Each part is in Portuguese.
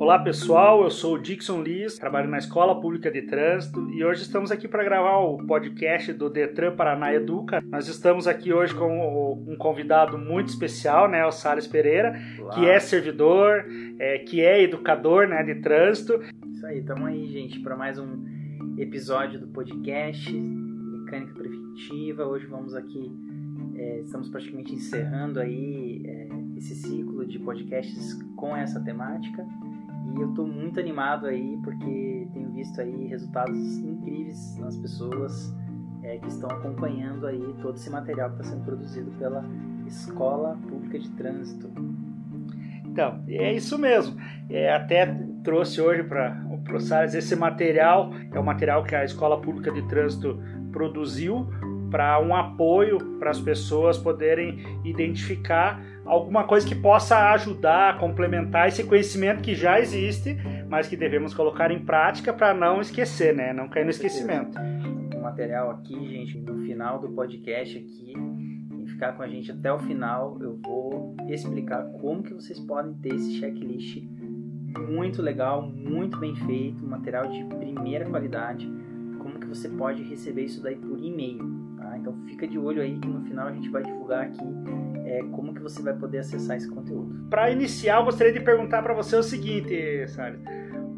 Olá pessoal, eu sou o Dixon Liz, trabalho na Escola Pública de Trânsito e hoje estamos aqui para gravar o podcast do Detran Paraná Educa. Nós estamos aqui hoje com um convidado muito especial, né, o Salles Pereira, Olá. que é servidor, é, que é educador né, de trânsito. Isso aí, estamos aí, gente, para mais um episódio do podcast Mecânica Preventiva. Hoje vamos aqui, é, estamos praticamente encerrando aí é, esse ciclo de podcasts com essa temática. E eu estou muito animado aí porque tenho visto aí resultados incríveis nas pessoas é, que estão acompanhando aí todo esse material que está sendo produzido pela Escola Pública de Trânsito. Então, é isso mesmo. É, até trouxe hoje para o Prossares esse material, é o material que a Escola Pública de Trânsito produziu para um apoio para as pessoas poderem identificar alguma coisa que possa ajudar, complementar esse conhecimento que já existe, mas que devemos colocar em prática para não esquecer, né? Não cair no esquecimento. O material aqui, gente, no final do podcast aqui, e ficar com a gente até o final, eu vou explicar como que vocês podem ter esse checklist muito legal, muito bem feito, material de primeira qualidade, como que você pode receber isso daí por e-mail. Então fica de olho aí que no final a gente vai divulgar aqui é, como que você vai poder acessar esse conteúdo. Para iniciar, eu gostaria de perguntar para você o seguinte, Salles.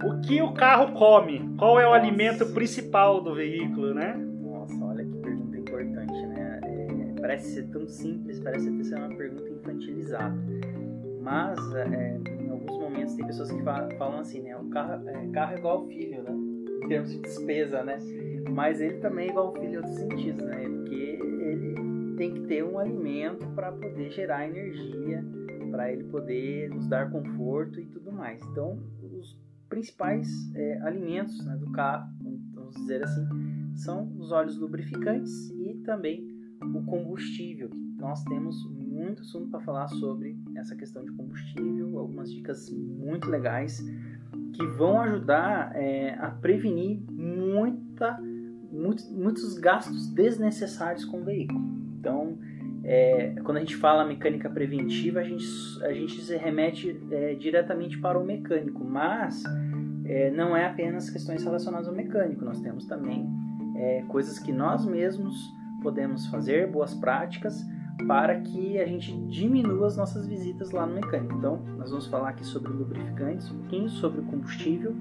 O que o carro come? Qual é o Nossa. alimento principal do veículo, né? Nossa, olha que pergunta importante, né? É, parece ser tão simples, parece ser uma pergunta infantilizada. Mas, é, em alguns momentos, tem pessoas que falam assim, né? O carro, é, carro é igual ao filho, né? Em termos de despesa, né? Mas ele também é igual ao filho em outros sentidos, né? Porque ele tem que ter um alimento para poder gerar energia, para ele poder nos dar conforto e tudo mais. Então, os principais é, alimentos né, do carro, vamos dizer assim, são os óleos lubrificantes e também o combustível. Nós temos muito assunto para falar sobre essa questão de combustível, algumas dicas muito legais que vão ajudar é, a prevenir muita muitos, muitos gastos desnecessários com o veículo. Então, é, quando a gente fala mecânica preventiva, a gente, a gente se remete é, diretamente para o mecânico, mas é, não é apenas questões relacionadas ao mecânico, nós temos também é, coisas que nós mesmos podemos fazer, boas práticas, para que a gente diminua as nossas visitas lá no mecânico. Então, nós vamos falar aqui sobre lubrificantes, um pouquinho sobre combustível,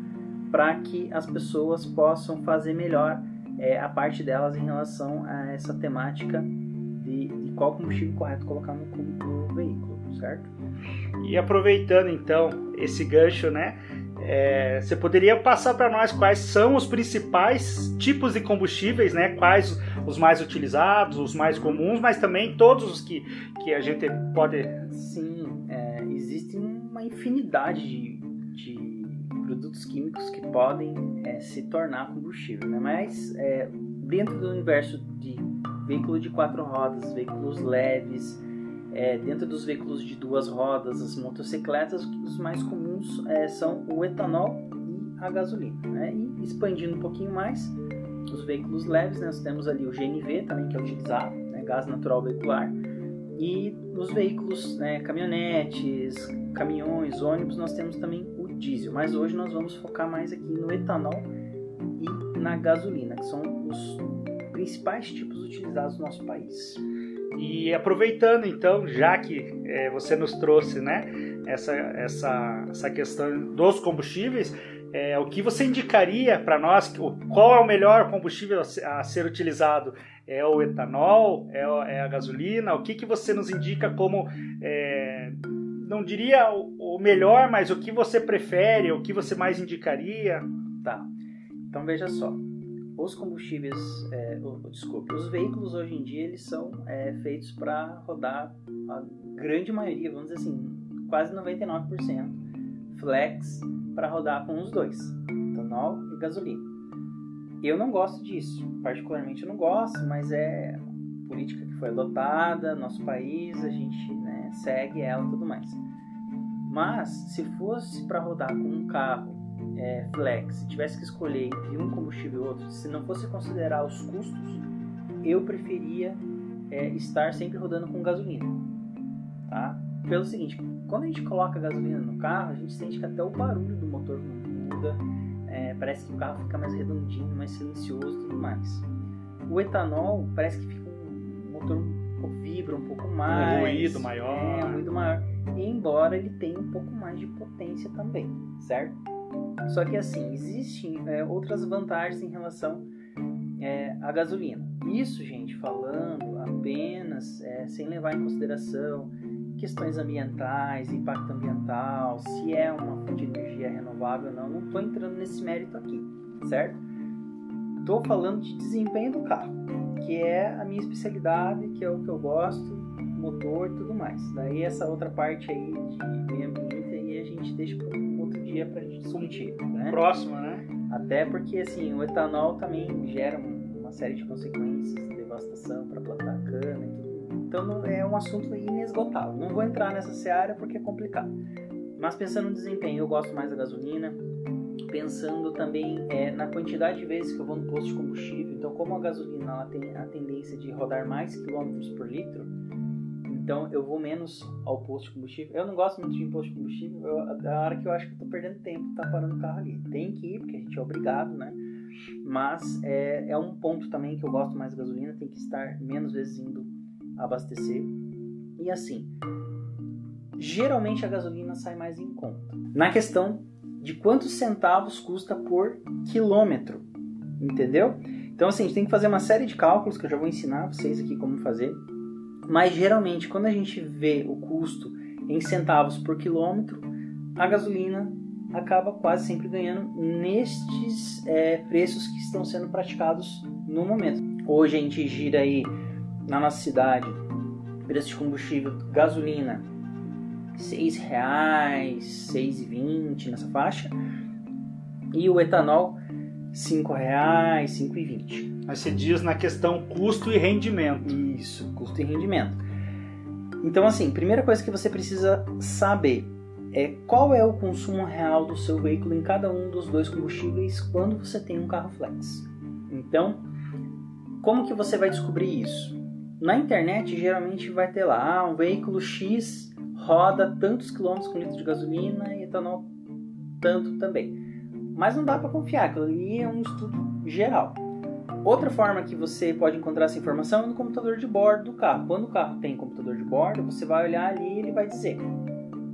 para que as pessoas possam fazer melhor é, a parte delas em relação a essa temática de, de qual combustível correto colocar no, no veículo, certo? E aproveitando então esse gancho, né? É, você poderia passar para nós quais são os principais tipos de combustíveis, né? Quais os mais utilizados, os mais comuns, mas também todos os que, que a gente pode. Sim, é, existe uma infinidade de, de produtos químicos que podem é, se tornar combustível, né? mas é, dentro do universo de veículo de quatro rodas, veículos leves, é, dentro dos veículos de duas rodas, as motocicletas, os mais comuns são o etanol e a gasolina. Né? E expandindo um pouquinho mais, os veículos leves, né? nós temos ali o GNV também que é utilizado, né? gás natural veicular, e nos veículos, né, caminhonetes, caminhões, ônibus, nós temos também diesel, mas hoje nós vamos focar mais aqui no etanol e na gasolina, que são os principais tipos utilizados no nosso país. E aproveitando então, já que é, você nos trouxe né, essa, essa, essa questão dos combustíveis, é, o que você indicaria para nós? Qual é o melhor combustível a ser utilizado? É o etanol? É, é a gasolina? O que, que você nos indica como é, não diria o melhor, mas o que você prefere, o que você mais indicaria? Tá. Então veja só. Os combustíveis, é, oh, desculpe, os veículos hoje em dia eles são é, feitos para rodar a grande maioria, vamos dizer assim, quase 99% flex para rodar com os dois, etanol e gasolina. Eu não gosto disso, particularmente eu não gosto, mas é política que foi adotada, nosso país, a gente segue ela e tudo mais. Mas se fosse para rodar com um carro é, flex, se tivesse que escolher entre um combustível e outro, se não fosse considerar os custos, eu preferia é, estar sempre rodando com gasolina, tá? pelo seguinte, quando a gente coloca gasolina no carro, a gente sente que até o barulho do motor muda, é, parece que o carro fica mais redondinho, mais silencioso tudo mais. O etanol parece que fica um motor pouco vibra um pouco mais. Um ruído maior. É, um ruído maior. Embora ele tenha um pouco mais de potência também, certo? Só que assim, existem é, outras vantagens em relação é, à gasolina. Isso, gente, falando apenas é, sem levar em consideração questões ambientais, impacto ambiental, se é uma fonte de energia renovável ou não, não estou entrando nesse mérito aqui, certo? Estou falando de desempenho do carro, que é a minha especialidade, que é o que eu gosto, motor e tudo mais. Daí essa outra parte aí de meio ambiente aí a gente deixa para um outro dia para a gente discutir, né? Próximo, né? Até porque assim o etanol também gera uma série de consequências, devastação para plantar cana e tudo. Então é um assunto inesgotável. Não vou entrar nessa seara porque é complicado. Mas pensando no desempenho, eu gosto mais da gasolina. Pensando também é, na quantidade de vezes que eu vou no posto de combustível. Então, como a gasolina ela tem a tendência de rodar mais quilômetros por litro, então eu vou menos ao posto de combustível. Eu não gosto muito de posto de combustível. Eu, a hora que eu acho que tô perdendo tempo, tá parando o carro ali. Tem que ir, porque a gente é obrigado, né? Mas é, é um ponto também que eu gosto mais da gasolina, tem que estar menos vezes indo abastecer. E assim, geralmente a gasolina sai mais em conta. Na questão de quantos centavos custa por quilômetro, entendeu? Então assim, a gente tem que fazer uma série de cálculos que eu já vou ensinar vocês aqui como fazer mas geralmente, quando a gente vê o custo em centavos por quilômetro, a gasolina acaba quase sempre ganhando nestes é, preços que estão sendo praticados no momento. Hoje a gente gira aí na nossa cidade preço de combustível gasolina seis reais, seis e vinte nessa faixa e o etanol cinco reais, cinco e vinte. Mas você diz na questão custo e rendimento. Isso, custo e rendimento. Então, assim, primeira coisa que você precisa saber é qual é o consumo real do seu veículo em cada um dos dois combustíveis quando você tem um carro flex. Então, como que você vai descobrir isso? Na internet, geralmente vai ter lá, ah, um veículo X roda tantos quilômetros com litro de gasolina e etanol tanto também. Mas não dá para confiar, aquilo ali é um estudo geral. Outra forma que você pode encontrar essa informação é no computador de bordo do carro. Quando o carro tem computador de bordo, você vai olhar ali e ele vai dizer.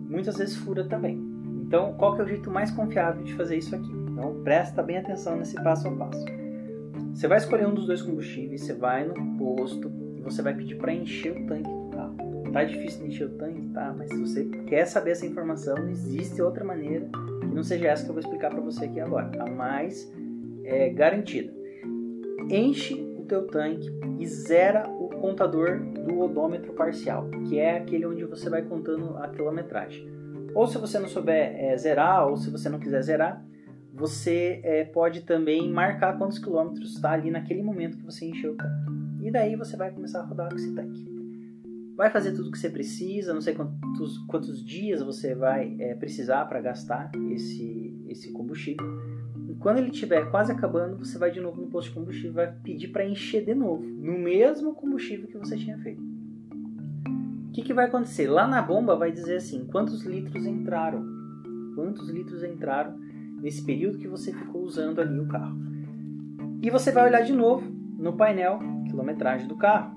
Muitas vezes fura também. Então, qual que é o jeito mais confiável de fazer isso aqui? Então, presta bem atenção nesse passo a passo. Você vai escolher um dos dois combustíveis, você vai no posto e você vai pedir para encher o tanque. Tá difícil de encher o tanque, tá? Mas se você quer saber essa informação, existe outra maneira que não seja essa que eu vou explicar para você aqui agora. A mais é, garantida enche o teu tanque e zera o contador do odômetro parcial, que é aquele onde você vai contando a quilometragem. Ou se você não souber é, zerar, ou se você não quiser zerar, você é, pode também marcar quantos quilômetros está ali naquele momento que você encheu o tanque. E daí você vai começar a rodar com esse tanque. Vai fazer tudo o que você precisa, não sei quantos, quantos dias você vai é, precisar para gastar esse, esse combustível quando ele estiver quase acabando, você vai de novo no posto de combustível e vai pedir para encher de novo, no mesmo combustível que você tinha feito. O que, que vai acontecer? Lá na bomba vai dizer assim: quantos litros entraram? Quantos litros entraram nesse período que você ficou usando ali o carro? E você vai olhar de novo no painel quilometragem do carro e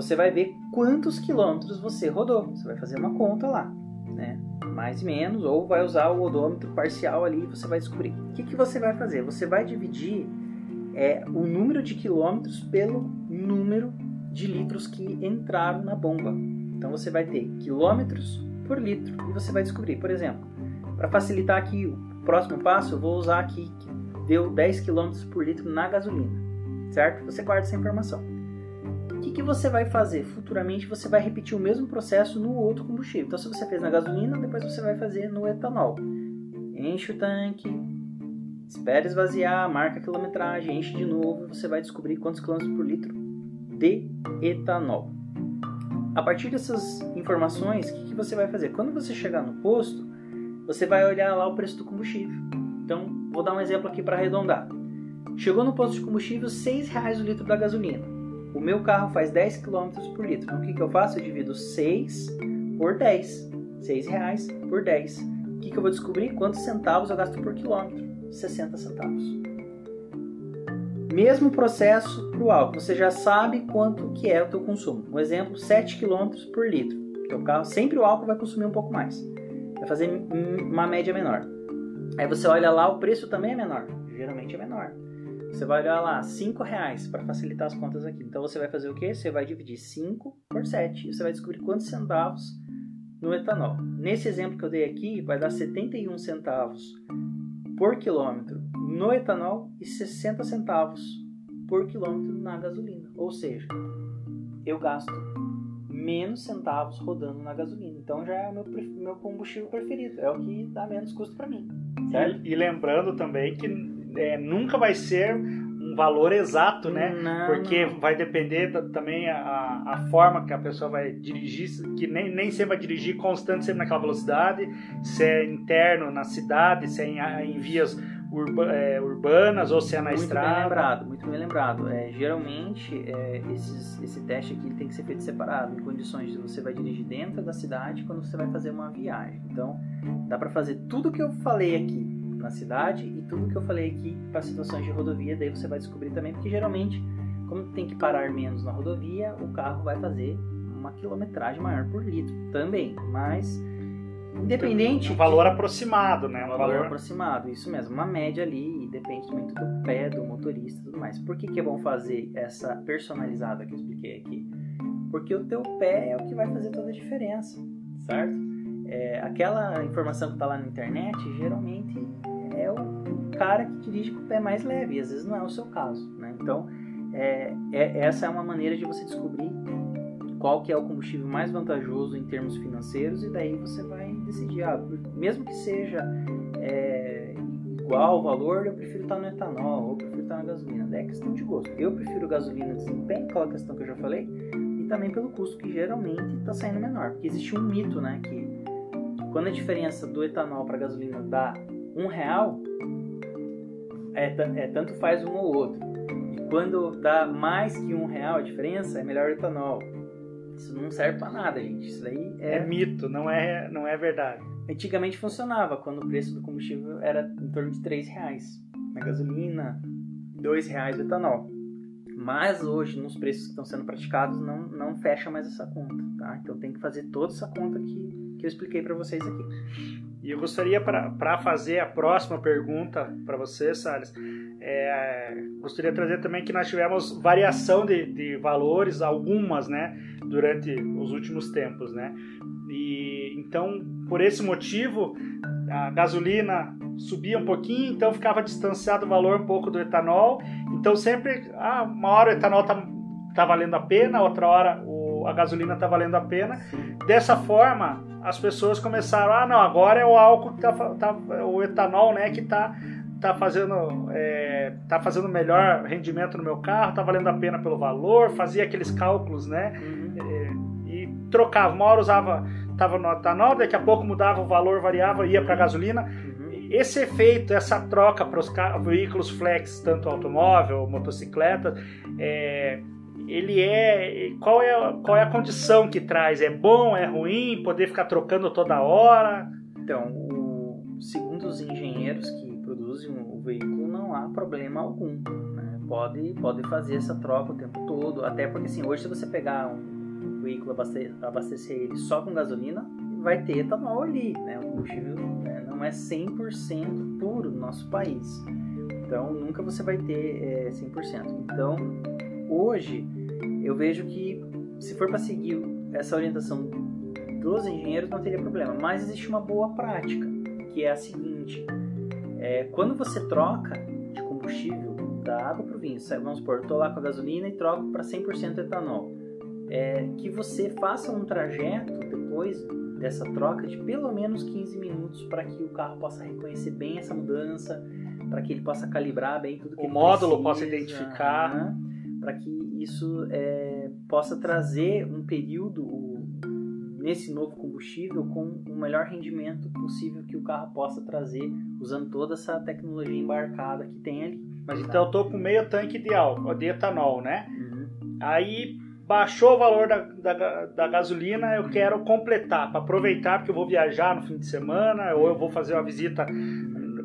você vai ver quantos quilômetros você rodou. Você vai fazer uma conta lá, né? mais e menos, ou vai usar o odômetro parcial ali e você vai descobrir. O que, que você vai fazer? Você vai dividir é, o número de quilômetros pelo número de litros que entraram na bomba. Então você vai ter quilômetros por litro e você vai descobrir. Por exemplo, para facilitar aqui o próximo passo, eu vou usar aqui que deu 10 km por litro na gasolina, certo? Você guarda essa informação que, que você vai fazer? Futuramente você vai repetir o mesmo processo no outro combustível. Então, se você fez na gasolina, depois você vai fazer no etanol. Enche o tanque, espere esvaziar, marca a quilometragem, enche de novo e você vai descobrir quantos quilômetros por litro de etanol. A partir dessas informações, o que, que você vai fazer? Quando você chegar no posto, você vai olhar lá o preço do combustível. Então, vou dar um exemplo aqui para arredondar. Chegou no posto de combustível, R$ 6,00 o litro da gasolina. O meu carro faz 10 km por litro. Então o que, que eu faço? Eu divido 6 por 10. 6 reais por 10. O que, que eu vou descobrir? Quantos centavos eu gasto por quilômetro? 60 centavos. Mesmo processo para o álcool, você já sabe quanto que é o teu consumo. Um exemplo, 7 km por litro. Teu carro, sempre o álcool vai consumir um pouco mais. Vai fazer uma média menor. Aí você olha lá, o preço também é menor. Geralmente é menor. Você vai olhar lá, 5 reais para facilitar as contas aqui. Então você vai fazer o quê? Você vai dividir 5 por 7 e você vai descobrir quantos centavos no etanol. Nesse exemplo que eu dei aqui, vai dar 71 centavos por quilômetro no etanol e 60 centavos por quilômetro na gasolina. Ou seja, eu gasto menos centavos rodando na gasolina. Então já é o meu, meu combustível preferido. É o que dá menos custo para mim. E, e lembrando também que é, nunca vai ser um valor exato, né? Não, Porque não. vai depender da, também a, a forma que a pessoa vai dirigir, que nem, nem sempre vai dirigir constante, sempre naquela velocidade, se é interno na cidade, se é em, em vias urba, é, urbanas ou se é na muito estrada. bem lembrado, muito bem lembrado. É, geralmente, é, esses, esse teste aqui tem que ser feito separado, em condições de você vai dirigir dentro da cidade quando você vai fazer uma viagem. Então, dá para fazer tudo que eu falei aqui na cidade e tudo que eu falei aqui para situações de rodovia, daí você vai descobrir também, porque geralmente, como tem que parar menos na rodovia, o carro vai fazer uma quilometragem maior por litro também, mas independente Um valor aproximado, né? um valor, aproximado, isso mesmo, uma média ali, e depende muito do pé do motorista e tudo mais. Por que, que é bom fazer essa personalizada que eu expliquei aqui? Porque o teu pé é o que vai fazer toda a diferença, certo? É, aquela informação que está lá na internet, geralmente é o cara que dirige com o pé mais leve, e às vezes não é o seu caso, né? Então, é, é, essa é uma maneira de você descobrir qual que é o combustível mais vantajoso em termos financeiros e daí você vai decidir, ah, mesmo que seja é, igual o valor, eu prefiro estar no etanol ou eu prefiro estar na gasolina. É questão de gosto. Eu prefiro gasolina desempenho, aquela questão que eu já falei, e também pelo custo que geralmente está saindo menor. Porque existe um mito, né, que quando a diferença do etanol para gasolina dá um real, é, é, tanto faz um ou outro. E quando dá mais que um real a diferença, é melhor o etanol. Isso não serve para nada, gente. Isso daí é... É mito, não é, não é verdade. Antigamente funcionava, quando o preço do combustível era em torno de 3 reais. Na gasolina, 2 reais o etanol. Mas hoje, nos preços que estão sendo praticados, não, não fecha mais essa conta, tá? Então tem que fazer toda essa conta que, que eu expliquei para vocês aqui. E eu gostaria, para fazer a próxima pergunta para você, Salles, é, gostaria de trazer também que nós tivemos variação de, de valores, algumas, né, durante os últimos tempos, né? E então, por esse motivo, a gasolina subia um pouquinho, então ficava distanciado o valor um pouco do etanol. Então sempre, ah, uma hora o etanol tá, tá valendo a pena, outra hora o, a gasolina tá valendo a pena. Dessa forma, as pessoas começaram, ah, não, agora é o álcool que tá, tá o etanol, né, que tá tá fazendo é, tá fazendo melhor rendimento no meu carro, tá valendo a pena pelo valor, fazia aqueles cálculos, né? Uhum. É, e trocava, uma hora usava tava no etanol, daqui a pouco mudava o valor, variava, ia para gasolina. Uhum. Esse efeito, essa troca para os veículos flex, tanto automóvel, motocicleta, é, ele é qual é qual é a condição que traz? É bom, é ruim, poder ficar trocando toda hora? Então, o, segundo os engenheiros que produzem o veículo, não há problema algum. Né? Pode, pode fazer essa troca o tempo todo, até porque assim, hoje se você pegar um veículo abastecer, abastecer ele só com gasolina, vai ter etanol ali, né? O combustível né, não é 100% puro no nosso país. Então, nunca você vai ter é, 100%. Então, hoje, eu vejo que se for para seguir essa orientação dos engenheiros, não teria problema. Mas existe uma boa prática, que é a seguinte: é, quando você troca de combustível da água para o vinho, vamos supor, estou lá com a gasolina e troco para 100% etanol, é, que você faça um trajeto depois dessa troca de pelo menos 15 minutos para que o carro possa reconhecer bem essa mudança, para que ele possa calibrar bem tudo que o módulo precisa, possa identificar, né? Para que isso é, possa trazer um período nesse novo combustível com o melhor rendimento possível que o carro possa trazer usando toda essa tecnologia embarcada que tem ali. Mas então eu tô com meio tanque de álcool, de etanol, né? Uhum. Aí baixou o valor da, da, da gasolina, eu quero completar, para aproveitar, porque eu vou viajar no fim de semana, ou eu vou fazer uma visita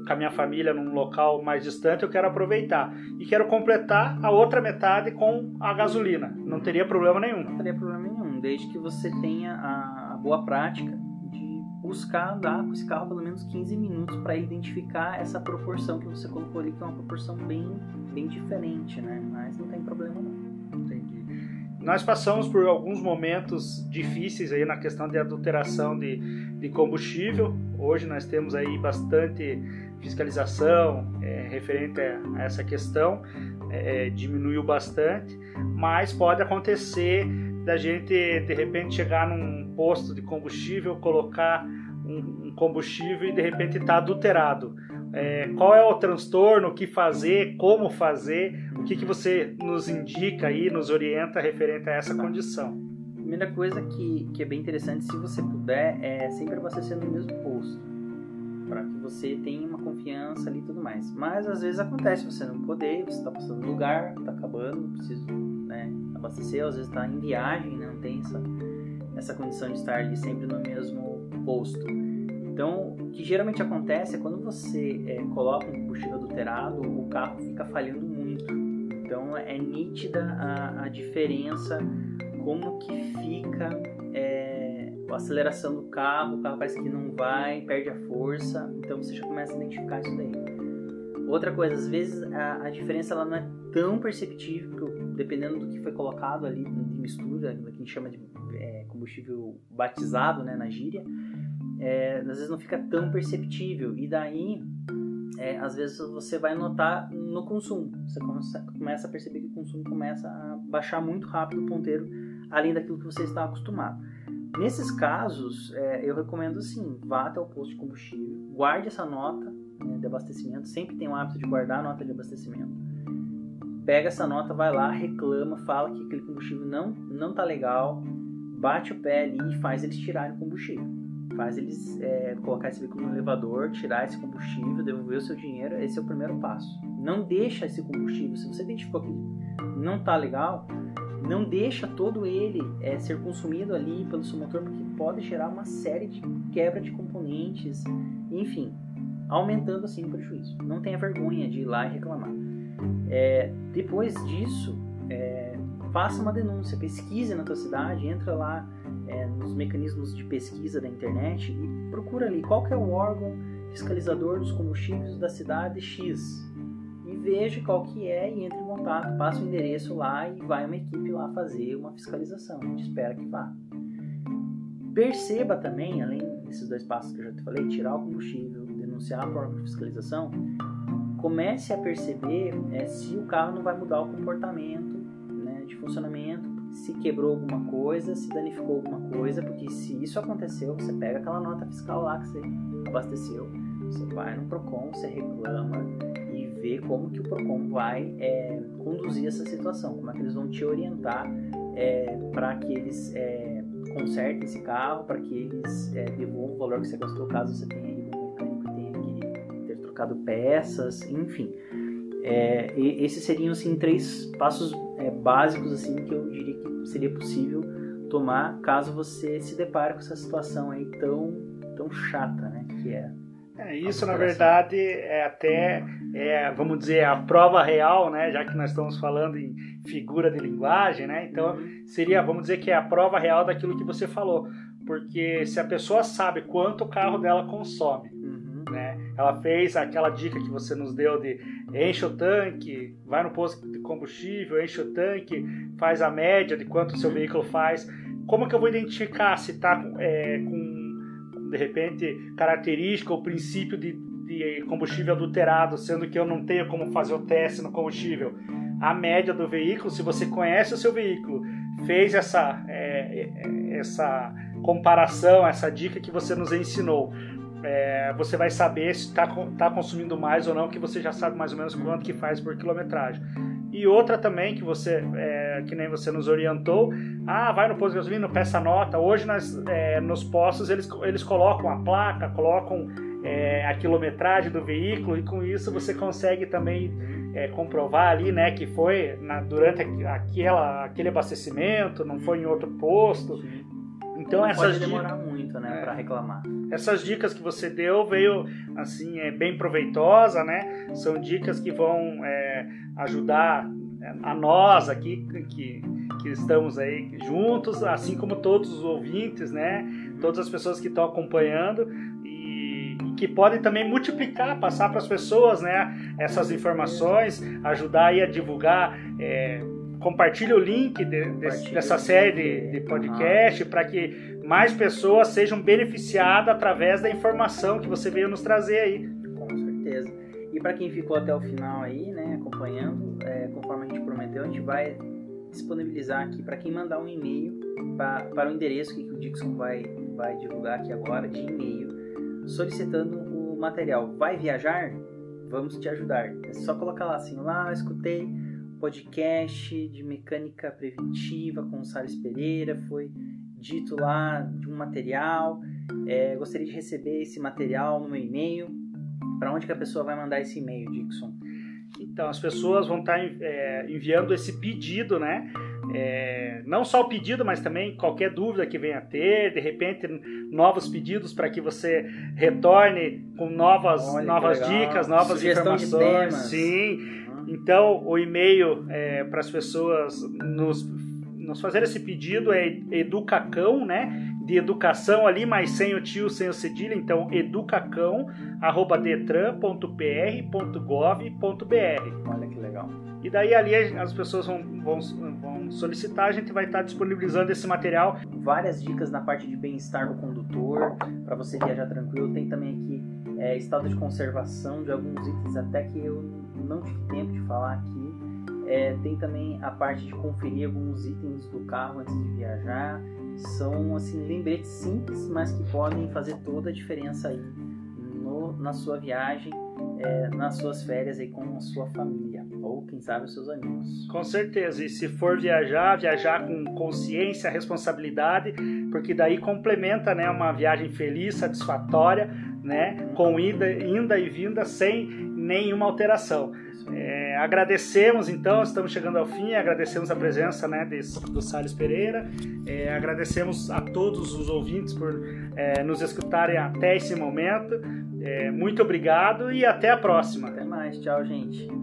com a minha família num local mais distante, eu quero aproveitar. E quero completar a outra metade com a gasolina. Não teria problema nenhum. Não teria problema nenhum, desde que você tenha a, boa prática de buscar andar com esse carro pelo menos 15 minutos para identificar essa proporção que você colocou ali, que é uma proporção bem, bem diferente, né? Mas não tem problema não. Nós passamos por alguns momentos difíceis aí na questão de adulteração de, de combustível. Hoje nós temos aí bastante fiscalização é, referente a, essa questão, é, diminuiu bastante, mas pode acontecer da gente de repente chegar num posto de combustível, colocar um, um combustível e de repente está adulterado é, qual é o transtorno, o que fazer, como fazer, o que, que você nos indica aí, nos orienta referente a essa condição. Primeira coisa que, que é bem interessante, se você puder, é sempre abastecer no mesmo posto, para que você tenha uma confiança ali e tudo mais. Mas às vezes acontece você não poder, você está passando no lugar, está acabando, preciso né, abastecer, às vezes está em viagem, né, não tem essa, essa condição de estar ali sempre no mesmo posto. Então, o que geralmente acontece é quando você é, coloca um combustível adulterado, o carro fica falhando muito. Então, é nítida a, a diferença, como que fica é, a aceleração do carro, o carro parece que não vai, perde a força. Então, você já começa a identificar isso daí. Outra coisa, às vezes a, a diferença ela não é tão perceptível, dependendo do que foi colocado ali de mistura, que a gente chama de é, combustível batizado né, na gíria é, às vezes não fica tão perceptível. E daí, é, às vezes você vai notar no consumo. Você começa a perceber que o consumo começa a baixar muito rápido o ponteiro, além daquilo que você está acostumado. Nesses casos, é, eu recomendo sim, vá até o posto de combustível, guarde essa nota né, de abastecimento, sempre tem o hábito de guardar a nota de abastecimento. Pega essa nota, vai lá, reclama, fala que aquele combustível não não tá legal, bate o pé ali e faz eles tirarem o combustível faz eles é, colocar esse veículo no elevador, tirar esse combustível, devolver o seu dinheiro. Esse é o primeiro passo. Não deixa esse combustível. Se você identificou que não está legal, não deixa todo ele é, ser consumido ali pelo seu motor, porque pode gerar uma série de quebra de componentes, enfim, aumentando assim o prejuízo. Não tenha vergonha de ir lá e reclamar. É, depois disso, é, faça uma denúncia, pesquise na tua cidade, entra lá é, nos mecanismos de pesquisa da internet e procura ali qual é o órgão fiscalizador dos combustíveis da cidade X veja qual que é e entre em contato, passa o endereço lá e vai uma equipe lá fazer uma fiscalização. A gente espera que vá. Perceba também, além desses dois passos que eu já te falei, tirar o combustível, denunciar a de fiscalização, comece a perceber é, se o carro não vai mudar o comportamento né, de funcionamento se quebrou alguma coisa, se danificou alguma coisa, porque se isso aconteceu, você pega aquela nota fiscal lá que você abasteceu, você vai no Procon, você reclama vê como que o Procon vai é, conduzir essa situação, como é que eles vão te orientar é, para que eles é, consertem esse carro, para que eles é, devolvam o valor que você gastou, caso você tenha ido no mecânico tenha que ter trocado peças, enfim. É, esses seriam assim três passos é, básicos assim que eu diria que seria possível tomar caso você se depare com essa situação aí tão tão chata, né? Que é. É, isso na verdade é até, é, vamos dizer, a prova real, né? Já que nós estamos falando em figura de linguagem, né? Então seria, vamos dizer que é a prova real daquilo que você falou, porque se a pessoa sabe quanto o carro dela consome, né? Ela fez aquela dica que você nos deu de enche o tanque, vai no posto de combustível, enche o tanque, faz a média de quanto o seu veículo faz. Como que eu vou identificar se está é, com, de repente, característica ou princípio de, de combustível adulterado, sendo que eu não tenho como fazer o teste no combustível? A média do veículo, se você conhece o seu veículo, fez essa, é, é essa comparação, essa dica que você nos ensinou é, você vai saber se está tá consumindo mais ou não, que você já sabe mais ou menos quanto que faz por quilometragem. E outra também que você, é, que nem você nos orientou, ah, vai no posto de gasolina, peça nota. Hoje nas, é, nos postos eles, eles colocam a placa, colocam é, a quilometragem do veículo e com isso você consegue também é, comprovar ali, né, que foi na, durante aquela, aquele abastecimento, não foi em outro posto. Então não essas pode demorar dicas, muito, né, é, para reclamar. Essas dicas que você deu veio assim é bem proveitosa, né? São dicas que vão é, ajudar é, a nós aqui que, que estamos aí juntos, assim como todos os ouvintes, né? Todas as pessoas que estão acompanhando e, e que podem também multiplicar, passar para as pessoas, né? Essas informações, ajudar aí a divulgar. É, compartilhe o link de, de, dessa série de, de podcast para que mais pessoas sejam beneficiadas através da informação que você veio nos trazer aí. Com certeza. E para quem ficou até o final aí, né, acompanhando, é, conforme a gente prometeu, a gente vai disponibilizar aqui para quem mandar um e-mail pra, para o endereço que o Dixon vai, vai divulgar aqui agora, de e-mail, solicitando o material. Vai viajar? Vamos te ajudar. É só colocar lá assim, lá, escutei podcast de mecânica preventiva com o Salles Pereira, foi dito lá de um material, é, gostaria de receber esse material no meu e-mail. Para onde que a pessoa vai mandar esse e-mail, Dixon? Então, as pessoas vão estar tá, é, enviando esse pedido, né? É, não só o pedido, mas também qualquer dúvida que venha a ter, de repente novos pedidos para que você retorne com novas, Olha, novas dicas, novas Sugestão informações. Sim. Então, o e-mail é, para as pessoas nos nos fazer esse pedido é educacão, né? De educação ali, mas sem o tio, sem o cedilha. Então, educacão@detran.pr.gov.br. Olha que legal. E daí ali as pessoas vão, vão, vão, solicitar, a gente vai estar disponibilizando esse material. Várias dicas na parte de bem-estar do condutor, para você viajar tranquilo. Tem também aqui é, estado de conservação de alguns itens, até que eu não tive tempo de falar aqui é, tem também a parte de conferir alguns itens do carro antes de viajar. São assim lembretes simples, mas que podem fazer toda a diferença aí no, na sua viagem, é, nas suas férias aí com a sua família ou quem sabe os seus amigos. Com certeza. E se for viajar, viajar com consciência, responsabilidade, porque daí complementa, né, uma viagem feliz, satisfatória, né, com ida, inda e vinda sem nenhuma alteração. É, agradecemos então, estamos chegando ao fim, agradecemos a presença né, do Salles Pereira, é, agradecemos a todos os ouvintes por é, nos escutarem até esse momento. É, muito obrigado e até a próxima. Até mais, tchau, gente.